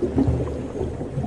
何?